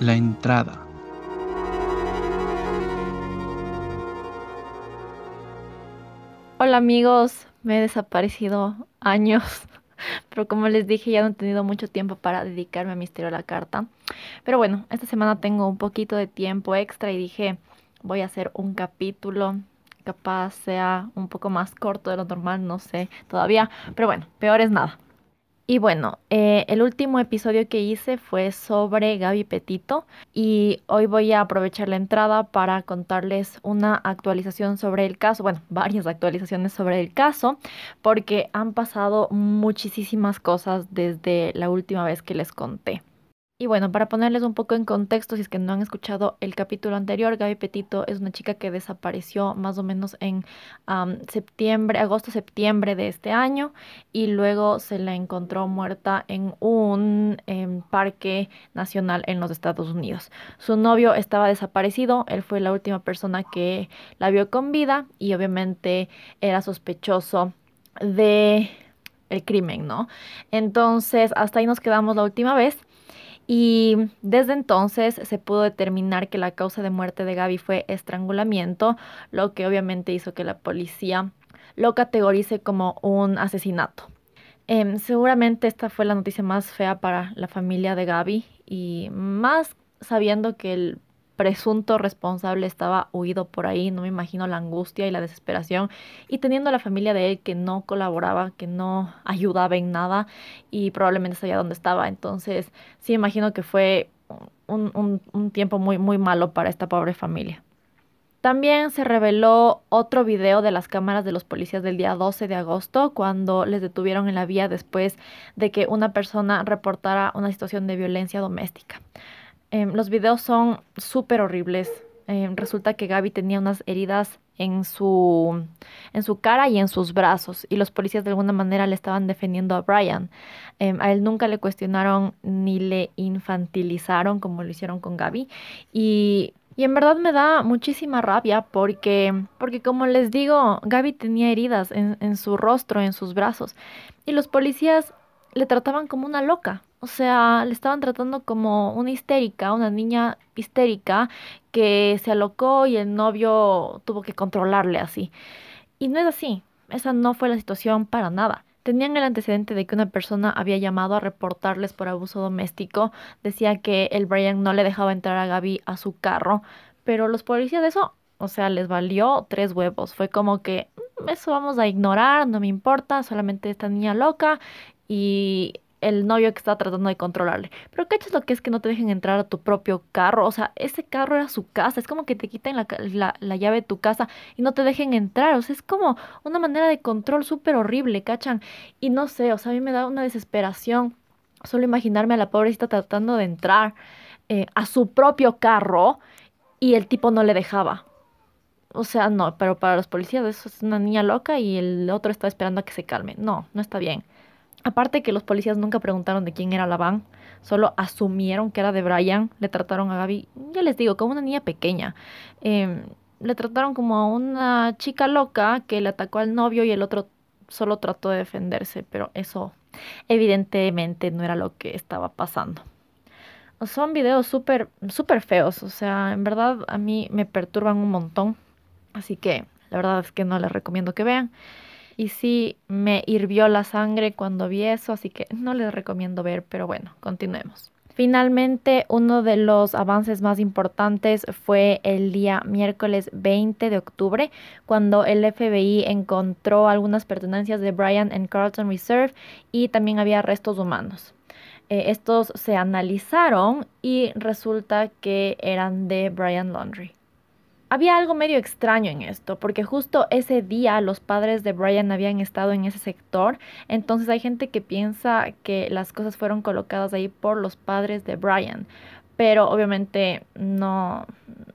La entrada. Hola amigos, me he desaparecido años, pero como les dije ya no he tenido mucho tiempo para dedicarme a Misterio a la Carta. Pero bueno, esta semana tengo un poquito de tiempo extra y dije voy a hacer un capítulo, capaz sea un poco más corto de lo normal, no sé todavía, pero bueno, peor es nada. Y bueno, eh, el último episodio que hice fue sobre Gaby Petito y hoy voy a aprovechar la entrada para contarles una actualización sobre el caso, bueno, varias actualizaciones sobre el caso, porque han pasado muchísimas cosas desde la última vez que les conté. Y bueno, para ponerles un poco en contexto, si es que no han escuchado el capítulo anterior, Gaby Petito es una chica que desapareció más o menos en septiembre, agosto-septiembre de este año y luego se la encontró muerta en un em, parque nacional en los Estados Unidos. Su novio estaba desaparecido, él fue la última persona que la vio con vida y obviamente era sospechoso de el crimen, ¿no? Entonces, hasta ahí nos quedamos la última vez. Y desde entonces se pudo determinar que la causa de muerte de Gaby fue estrangulamiento, lo que obviamente hizo que la policía lo categorice como un asesinato. Em, seguramente esta fue la noticia más fea para la familia de Gaby y más sabiendo que el presunto responsable estaba huido por ahí, no me imagino la angustia y la desesperación, y teniendo a la familia de él que no colaboraba, que no ayudaba en nada y probablemente sabía dónde estaba. Entonces, sí imagino que fue un, un tiempo muy, muy malo para esta pobre familia. También se reveló otro video de las cámaras de los policías del día 12 de agosto cuando les detuvieron en la vía después de que una persona reportara una situación de violencia doméstica. Em, los videos son súper horribles. Em, resulta que Gaby tenía unas heridas en su, en su cara y en sus brazos y los policías de alguna manera le estaban defendiendo a Brian. Em, a él nunca le cuestionaron ni le infantilizaron como lo hicieron con Gaby y, y en verdad me da muchísima rabia porque, porque como les digo, Gaby tenía heridas en, en su rostro, en sus brazos y los policías le trataban como una loca. O sea, le estaban tratando como una histérica, una niña histérica que se alocó y el novio tuvo que controlarle así. Y no es así. Esa no fue la situación para nada. Tenían el antecedente de que una persona había llamado a reportarles por abuso doméstico. Decía que el Brian no le dejaba entrar a Gaby a su carro. Pero los policías de eso, o sea, les valió tres huevos. Fue como que mm, eso vamos a ignorar, no me importa, solamente esta niña loca. Y el novio que estaba tratando de controlarle. Pero ¿qué es lo que es que no te dejen entrar a tu propio carro? O sea, ese carro era su casa. Es como que te quiten la, la, llave de tu casa y no te dejen entrar. O sea, es como una manera de control súper horrible, ¿cachan? Y no sé, o sea, a mí me da una desesperación solo imaginarme a la pobrecita tratando de entrar eh, a su propio carro y el tipo no le dejaba. O sea, no, pero para los policías eso es una niña loca y el otro está esperando a que se calme. No, no está bien. Aparte que los policías nunca preguntaron de quién era la van, solo asumieron que era de Brian, le trataron a Gaby, ya les digo, como una niña pequeña. Em, le trataron como a una chica loca que le atacó al novio y el otro solo trató de defenderse, pero eso evidentemente no era lo que estaba pasando. Son videos súper, súper feos, o sea, en verdad a mí me perturban un montón, así que la verdad es que no les recomiendo que vean. Y sí, me hirvió la sangre cuando vi eso, así que no les recomiendo ver, pero bueno, continuemos. Finalmente, uno de los avances más importantes fue el día miércoles 20 de octubre, cuando el FBI encontró algunas pertenencias de Brian en Carlton Reserve y también había restos humanos. Eh, estos se analizaron y resulta que eran de Brian Laundry. Había algo medio extraño en esto, porque justo ese día los padres de Brian habían estado en ese sector, entonces hay gente que piensa que las cosas fueron colocadas ahí por los padres de Brian, pero obviamente no,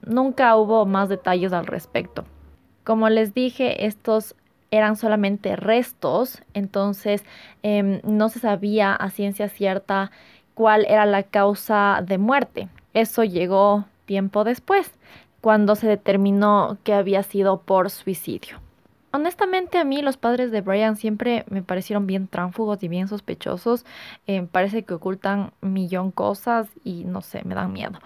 nunca hubo más detalles al respecto. Como les dije, estos eran solamente restos, entonces em, no se sabía a ciencia cierta cuál era la causa de muerte. Eso llegó tiempo después, cuando se determinó que había sido por suicidio. Honestamente a mí los padres de Brian siempre me parecieron bien tránfugos y bien sospechosos. Eh, parece que ocultan millón cosas y no sé, me dan miedo.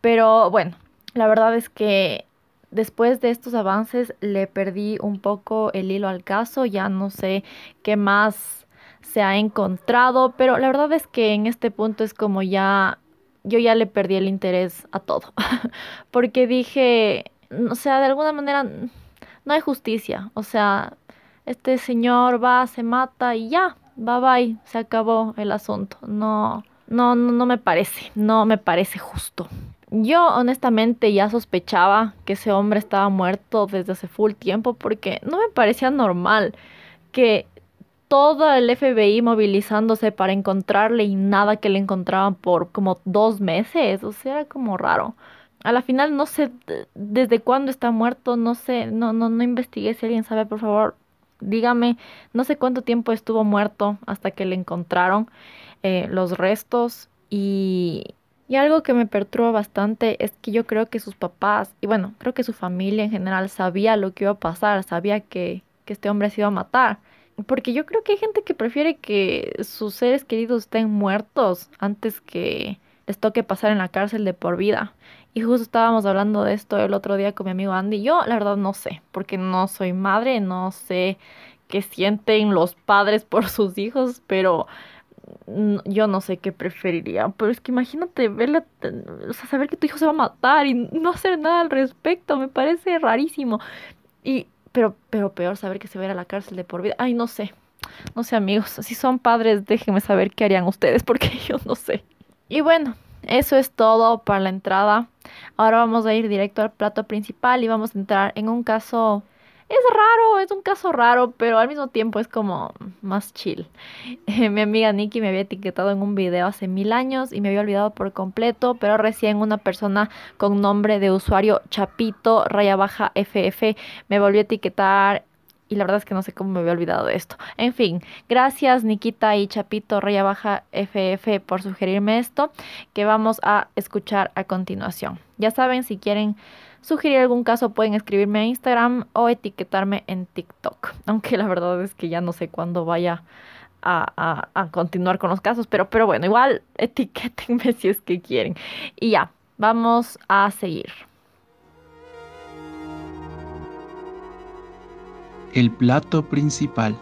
Pero bueno, la verdad es que después de estos avances le perdí un poco el hilo al caso. Ya no sé qué más se ha encontrado. Pero la verdad es que en este punto es como ya... Yo ya le perdí el interés a todo. Porque dije, o sea, de alguna manera no hay justicia. O sea, este señor va, se mata y ya, bye bye, se acabó el asunto. No, no, no, me parece, no me parece justo. Yo honestamente ya sospechaba que ese hombre estaba muerto desde hace full tiempo porque no me parecía normal que todo el FBI movilizándose para encontrarle y nada que le encontraban por como dos meses. O sea, era como raro a la final no sé desde cuándo está muerto, no sé, no, no, no investigué. Si alguien sabe, por favor, dígame. No sé cuánto tiempo estuvo muerto hasta que le encontraron eh, los restos. Y, y algo que me perturba bastante es que yo creo que sus papás, y bueno, creo que su familia en general sabía lo que iba a pasar, sabía que, que este hombre se iba a matar. Porque yo creo que hay gente que prefiere que sus seres queridos estén muertos antes que les toque pasar en la cárcel de por vida. Y justo estábamos hablando de esto el otro día con mi amigo Andy. Yo la verdad no sé, porque no soy madre, no sé qué sienten los padres por sus hijos, pero yo no sé qué preferiría. Pero es que imagínate verla, o sea, saber que tu hijo se va a matar y no hacer nada al respecto, me parece rarísimo. Y, pero, pero peor saber que se va a ir a la cárcel de por vida. Ay, no sé. No sé, amigos. Si son padres, déjenme saber qué harían ustedes, porque yo no sé. Y bueno, eso es todo para la entrada. Ahora vamos a ir directo al plato principal y vamos a entrar en un caso... Es raro, es un caso raro, pero al mismo tiempo es como más chill. mi amiga Nikki me había etiquetado en un video hace mil años y me había olvidado por completo, pero recién una persona con nombre de usuario Chapito raya baja FF me volvió a etiquetar y la verdad es que no sé cómo me había olvidado de esto. En fin, gracias Nikita y Chapito Raya Baja FF por sugerirme esto que vamos a escuchar a continuación. Ya saben, si quieren sugerir algún caso pueden escribirme a Instagram o etiquetarme en TikTok. Aunque la verdad es que ya no sé cuándo vaya a, a continuar con los casos, pero, pero bueno, igual etiquétenme si es que quieren. Y ya, vamos a seguir. el plato principal.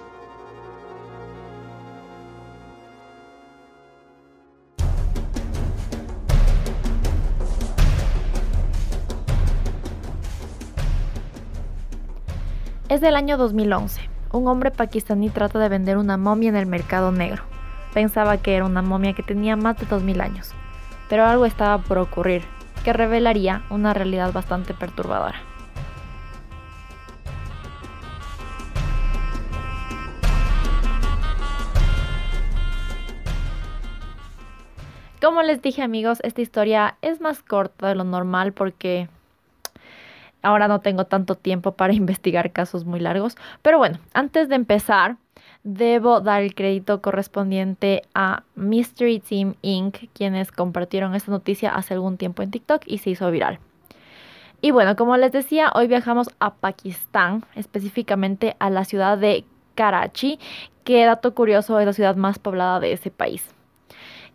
Es del año 2011. Un hombre pakistaní trata de vender una momia en el mercado negro. Pensaba que era una momia que tenía más de 2000 años, pero algo estaba por ocurrir que revelaría una realidad bastante perturbadora. Como les dije amigos, esta historia es más corta de lo normal porque ahora no tengo tanto tiempo para investigar casos muy largos. Pero bueno, antes de empezar, debo dar el crédito correspondiente a Mystery Team Inc., quienes compartieron esta noticia hace algún tiempo en TikTok y se hizo viral. Y bueno, como les decía, hoy viajamos a Pakistán, específicamente a la ciudad de Karachi, que dato curioso es la ciudad más poblada de ese país.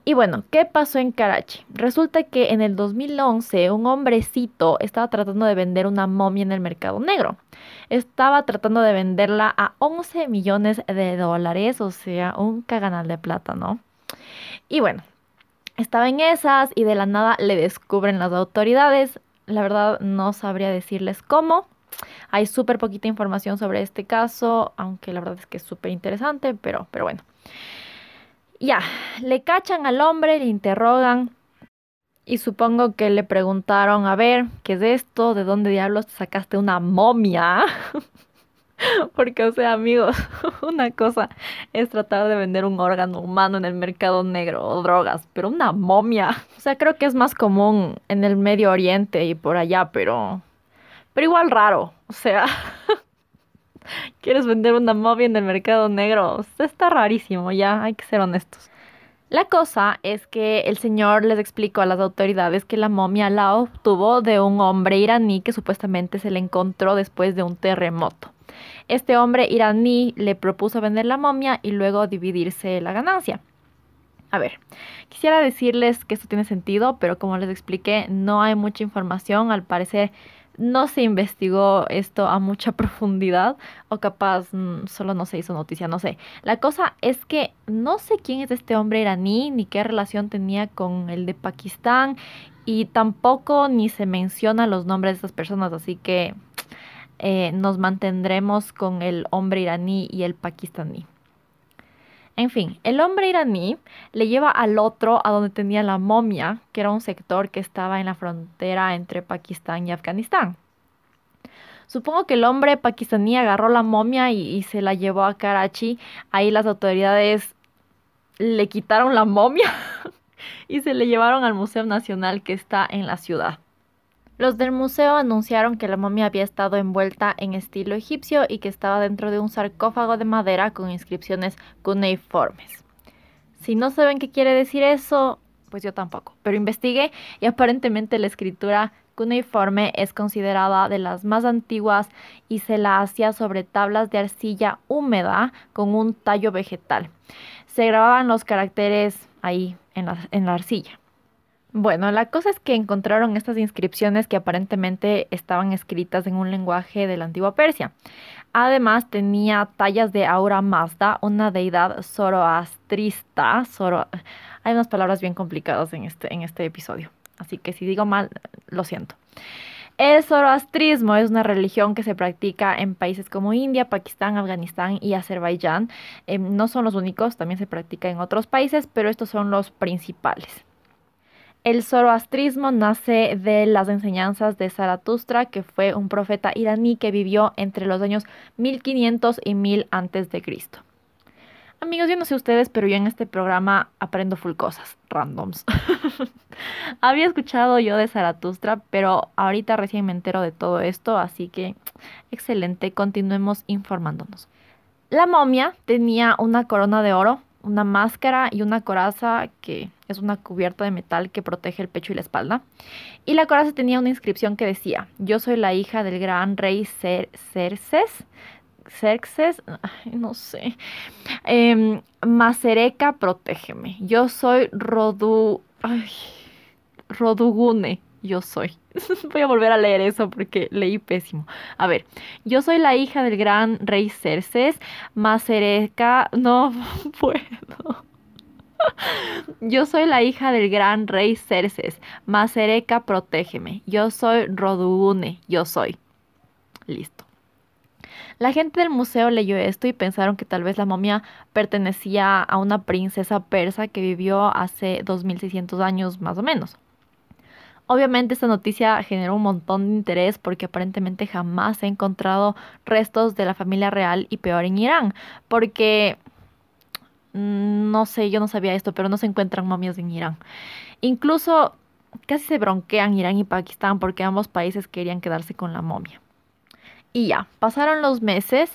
Y bueno, ¿qué pasó en Karachi? Resulta que en el 2011 un hombrecito estaba tratando de vender una momia en el mercado negro. Estaba tratando de venderla a 11 millones de dólares, o sea, un caganal de plata, ¿no? Y bueno, estaba en esas y de la nada le descubren las autoridades. La verdad no sabría decirles cómo. Hay súper poquita información sobre este caso, aunque la verdad es que es súper interesante, pero, pero bueno. Ya, le cachan al hombre, le interrogan y supongo que le preguntaron, a ver, ¿qué es esto? ¿De dónde diablos sacaste una momia? Porque, o sea, amigos, una cosa es tratar de vender un órgano humano en el mercado negro o drogas, pero una momia, o sea, creo que es más común en el Medio Oriente y por allá, pero, pero igual raro, o sea, quieres vender una momia en el mercado negro, sea, está rarísimo, ya, hay que ser honestos. La cosa es que el señor les explicó a las autoridades que la momia la obtuvo de un hombre iraní que supuestamente se le encontró después de un terremoto. Este hombre iraní le propuso vender la momia y luego dividirse la ganancia. A ver, quisiera decirles que esto tiene sentido, pero como les expliqué, no hay mucha información. Al parecer, no se investigó esto a mucha profundidad o capaz mm, solo no se hizo noticia, no sé. La cosa es que no sé quién es este hombre iraní ni qué relación tenía con el de Pakistán y tampoco ni se menciona los nombres de estas personas, así que eh, nos mantendremos con el hombre iraní y el pakistaní. En fin, el hombre iraní le lleva al otro a donde tenía la momia, que era un sector que estaba en la frontera entre Pakistán y Afganistán. Supongo que el hombre pakistaní agarró la momia y, y, se la llevó a Karachi. Ahí las autoridades le quitaron la momia y se le llevaron al Museo Nacional que está en la ciudad. Los del museo anunciaron que la momia había estado envuelta en estilo egipcio y que estaba dentro de un sarcófago de madera con inscripciones cuneiformes. Si no saben qué quiere decir eso, pues yo tampoco. Pero investigué y aparentemente la escritura cuneiforme es considerada de las más antiguas y se la hacía sobre tablas de arcilla húmeda con un tallo vegetal. Se grababan los caracteres ahí en la, en la arcilla. Bueno, la cosa es que encontraron estas inscripciones que aparentemente estaban escritas en un lenguaje de la antigua Persia. Además, tenía tallas de Aura Mazda, una deidad zoroastrista. Zoro... Hay unas palabras bien complicadas en este, en este episodio, así que si digo mal, lo siento. El zoroastrismo es una religión que se practica en países como India, Pakistán, Afganistán y Azerbaiyán. Eh, no son los únicos, también se practica en otros países, pero estos son los principales. El zoroastrismo nace de las enseñanzas de Zaratustra, que fue un profeta iraní que vivió entre los años 1500 y 1000 antes de Cristo. Amigos, yo no sé ustedes, pero yo en este programa aprendo full cosas, randoms. Había escuchado yo de Zaratustra, pero ahorita recién me entero de todo esto, así que excelente, continuemos informándonos. La momia tenía una corona de oro una máscara y una coraza que es una cubierta de metal que protege el pecho y la espalda. Y la coraza tenía una inscripción que decía, yo soy la hija del gran rey Cerces. Xerxes, no sé. Eh, Macereca, protégeme. Yo soy Rodu... Rodugune yo soy. Voy a volver a leer eso porque leí pésimo. A ver, yo soy la hija del gran rey Cerces, Macereca, no puedo. Yo soy la hija del gran rey Cerces, Macereca, protégeme. Yo soy Rodugune, yo soy. Listo. La gente del museo leyó esto y pensaron que tal vez la momia pertenecía a una princesa persa que vivió hace 2600 años más o menos. Obviamente esta noticia generó un montón de interés porque aparentemente jamás se ha encontrado restos de la familia real y peor en Irán, porque no sé, yo no sabía esto, pero no se encuentran momias en Irán. Incluso casi se bronquean Irán y Pakistán porque ambos países querían quedarse con la momia. Y ya, pasaron los meses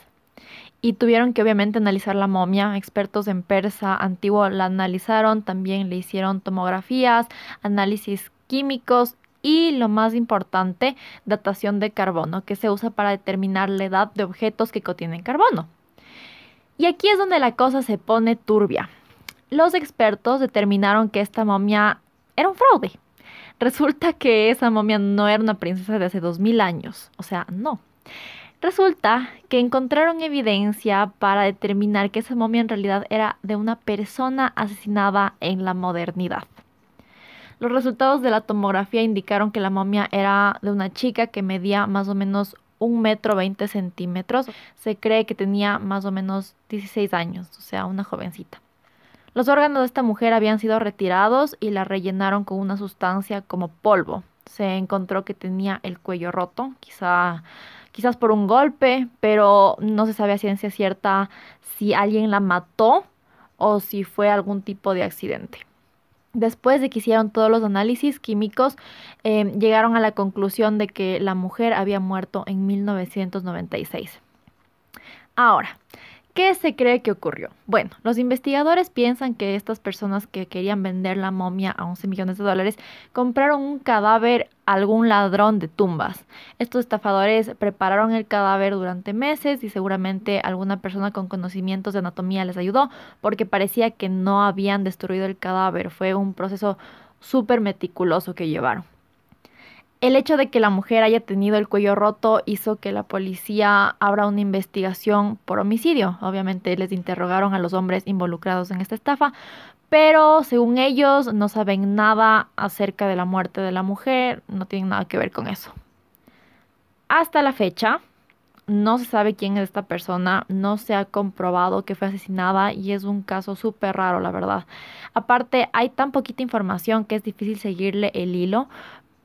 y tuvieron que obviamente analizar la momia. Expertos en persa antiguo la analizaron, también le hicieron tomografías, análisis químicos y lo más importante, datación de carbono, que se usa para determinar la edad de objetos que contienen carbono. Y aquí es donde la cosa se pone turbia. Los expertos determinaron que esta momia era un fraude. Resulta que esa momia no era una princesa de hace 2000 años, o sea, no. Resulta que encontraron evidencia para determinar que esa momia en realidad era de una persona asesinada en la modernidad. Los resultados de la tomografía indicaron que la momia era de una chica que medía más o menos un metro veinte centímetros. Se cree que tenía más o menos 16 años, o sea, una jovencita. Los órganos de esta mujer habían sido retirados y la rellenaron con una sustancia como polvo. Se encontró que tenía el cuello roto, quizá, quizás por un golpe, pero no se sabe a ciencia cierta si alguien la mató o si fue algún tipo de accidente. Después de que hicieron todos los análisis químicos, eh, llegaron a la conclusión de que la mujer había muerto en 1996. Ahora, ¿Qué se cree que ocurrió? Bueno, los investigadores piensan que estas personas que querían vender la momia a 11 millones de dólares compraron un cadáver a algún ladrón de tumbas. Estos estafadores prepararon el cadáver durante meses y seguramente alguna persona con conocimientos de anatomía les ayudó porque parecía que no habían destruido el cadáver. Fue un proceso súper meticuloso que llevaron. El hecho de que la mujer haya tenido el cuello roto hizo que la policía abra una investigación por homicidio. Obviamente les interrogaron a los hombres involucrados en esta estafa, pero según ellos no saben nada acerca de la muerte de la mujer, no tienen nada que ver con eso. Hasta la fecha, no se sabe quién es esta persona, no se ha comprobado que fue asesinada y es un caso súper raro, la verdad. Aparte, hay tan poquita información que es difícil seguirle el hilo,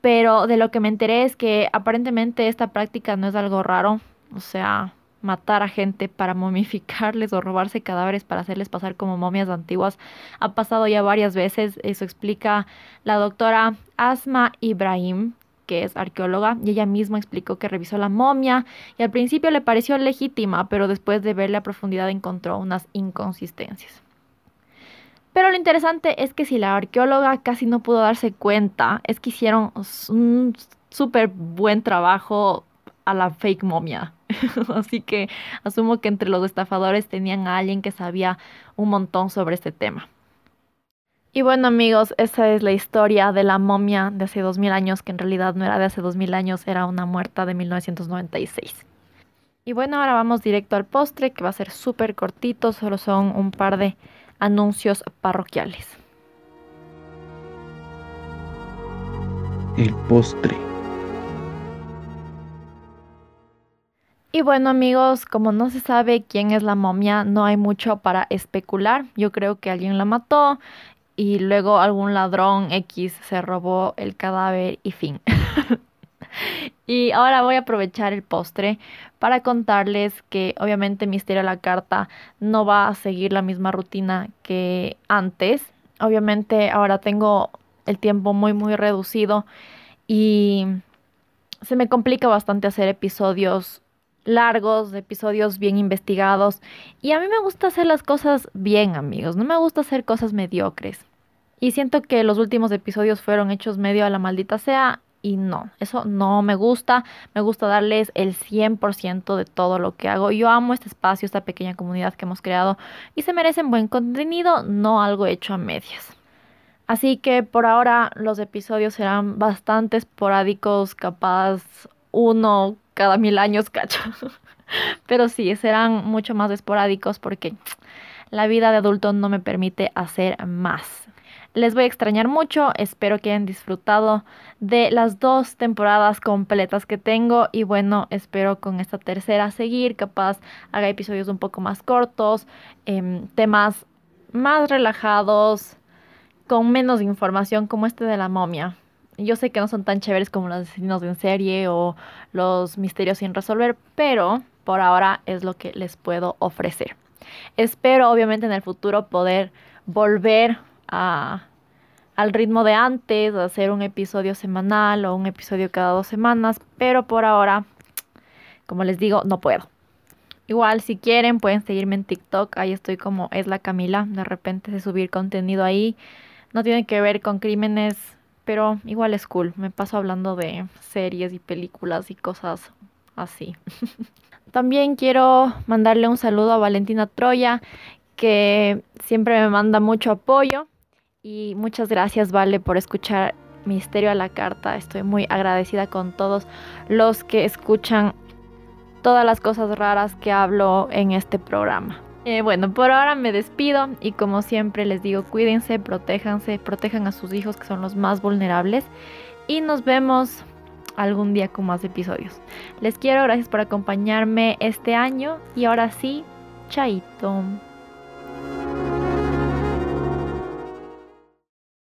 pero de lo que me enteré es que aparentemente esta práctica no es algo raro, o sea, matar a gente para momificarles o robarse cadáveres para hacerles pasar como momias antiguas ha pasado ya varias veces, eso explica la doctora Asma Ibrahim, que es arqueóloga, y ella misma explicó que revisó la momia y al principio le pareció legítima, pero después de verle a profundidad encontró unas inconsistencias. Pero lo interesante es que si la arqueóloga casi no pudo darse cuenta, es que hicieron un súper buen trabajo a la fake momia. Así que asumo que entre los estafadores tenían a alguien que sabía un montón sobre este tema. Y bueno amigos, esa es la historia de la momia de hace 2000 años, que en realidad no era de hace 2000 años, era una muerta de 1996. Y bueno, ahora vamos directo al postre, que va a ser súper cortito, solo son un par de anuncios parroquiales. El postre. Y bueno amigos, como no se sabe quién es la momia, no hay mucho para especular. Yo creo que alguien la mató y luego algún ladrón X se robó el cadáver y fin. y ahora voy a aprovechar el postre para contarles que obviamente Misterio a la Carta no va a seguir la misma rutina que antes. Obviamente ahora tengo el tiempo muy muy reducido y se me complica bastante hacer episodios largos, episodios bien investigados. Y a mí me gusta hacer las cosas bien, amigos. No me gusta hacer cosas mediocres. Y siento que los últimos episodios fueron hechos medio a la maldita sea y no, eso no me gusta. Me gusta darles el 100% de todo lo que hago. Yo amo este espacio, esta pequeña comunidad que hemos creado y se merecen buen contenido, no algo hecho a medias. Así que por ahora los episodios serán bastante esporádicos, capaz uno cada mil años, cacho. Pero sí, serán mucho más esporádicos porque la vida de adulto no me permite hacer más. Les voy a extrañar mucho, espero que hayan disfrutado de las dos temporadas completas que tengo y bueno, espero con esta tercera seguir, capaz haga episodios un poco más cortos, em, temas más relajados, con menos información como este de la momia. Yo sé que no son tan chéveres como los asesinos en serie o los misterios sin resolver, pero por ahora es lo que les puedo ofrecer. Espero obviamente en el futuro poder volver al ritmo de antes, hacer un episodio semanal o un episodio cada dos semanas, pero por ahora, como les digo, no puedo. Igual, si quieren, pueden seguirme en TikTok. Ahí estoy como es la Camila. De repente de subir contenido ahí. No tiene que ver con crímenes, pero igual es cool. Me paso hablando de series y películas y cosas así. También quiero mandarle un saludo a Valentina Troya, que siempre me manda mucho apoyo. Y muchas gracias, Vale, por escuchar Misterio a la Carta. Estoy muy agradecida con todos los que escuchan todas las cosas raras que hablo en este programa. Eh, bueno, por ahora me despido y como siempre les digo, cuídense, protéjanse, protejan a sus hijos que son los más vulnerables y nos vemos algún día con más episodios. Les quiero, gracias por acompañarme este año y ahora sí, chaito.